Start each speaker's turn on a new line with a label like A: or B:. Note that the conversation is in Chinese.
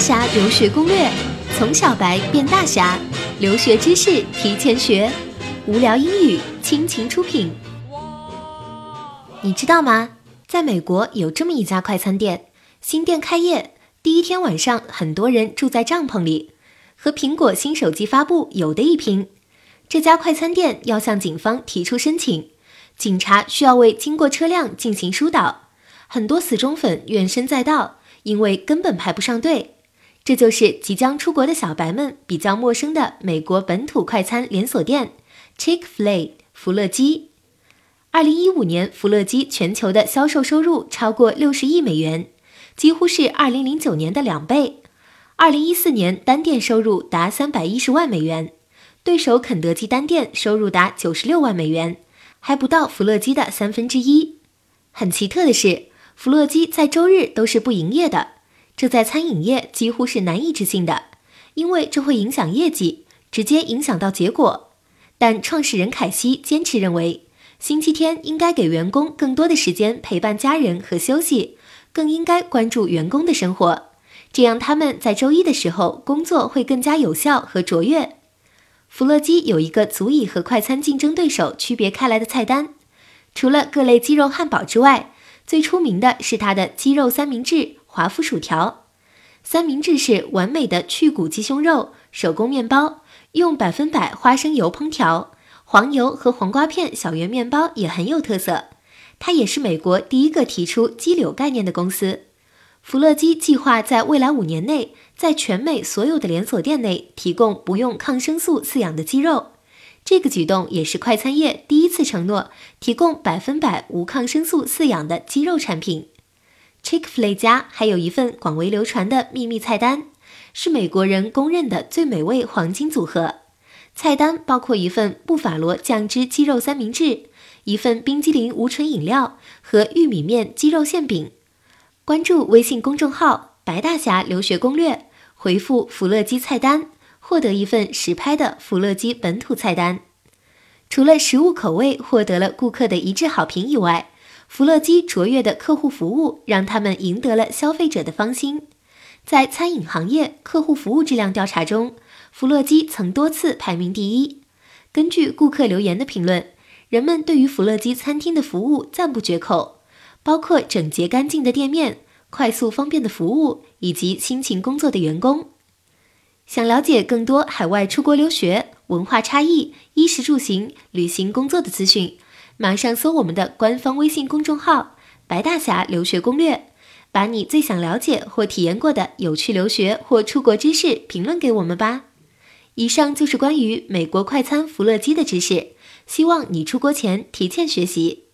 A: 侠留学攻略，从小白变大侠，留学知识提前学，无聊英语倾情出品。你知道吗？在美国有这么一家快餐店，新店开业第一天晚上，很多人住在帐篷里，和苹果新手机发布有的一拼。这家快餐店要向警方提出申请，警察需要为经过车辆进行疏导，很多死忠粉怨声载道。因为根本排不上队，这就是即将出国的小白们比较陌生的美国本土快餐连锁店 Chick-fil-A 福乐鸡。二零一五年，福乐鸡全球的销售收入超过六十亿美元，几乎是二零零九年的两倍。二零一四年单店收入达三百一十万美元，对手肯德基单店收入达九十六万美元，还不到福乐鸡的三分之一。很奇特的是。福乐鸡在周日都是不营业的，这在餐饮业几乎是难以置信的，因为这会影响业绩，直接影响到结果。但创始人凯西坚持认为，星期天应该给员工更多的时间陪伴家人和休息，更应该关注员工的生活，这样他们在周一的时候工作会更加有效和卓越。福乐鸡有一个足以和快餐竞争对手区别开来的菜单，除了各类鸡肉汉堡之外。最出名的是它的鸡肉三明治、华夫薯条。三明治是完美的去骨鸡胸肉，手工面包，用百分百花生油烹调，黄油和黄瓜片小圆面包也很有特色。它也是美国第一个提出鸡柳概念的公司。福乐鸡计划在未来五年内，在全美所有的连锁店内提供不用抗生素饲养的鸡肉。这个举动也是快餐业第一次承诺提供百分百无抗生素饲养的鸡肉产品。Chick-fil-A 家还有一份广为流传的秘密菜单，是美国人公认的最美味黄金组合。菜单包括一份布法罗酱汁鸡肉三明治，一份冰激凌无醇饮料和玉米面鸡肉馅饼。关注微信公众号“白大侠留学攻略”，回复“福乐鸡菜单”。获得一份实拍的福乐鸡本土菜单，除了食物口味获得了顾客的一致好评以外，福乐基卓越的客户服务让他们赢得了消费者的芳心。在餐饮行业客户服务质量调查中，福乐基曾多次排名第一。根据顾客留言的评论，人们对于福乐基餐厅的服务赞不绝口，包括整洁干净的店面、快速方便的服务以及辛勤工作的员工。想了解更多海外出国留学、文化差异、衣食住行、旅行工作的资讯，马上搜我们的官方微信公众号“白大侠留学攻略”，把你最想了解或体验过的有趣留学或出国知识评论给我们吧。以上就是关于美国快餐福乐鸡的知识，希望你出国前提前学习。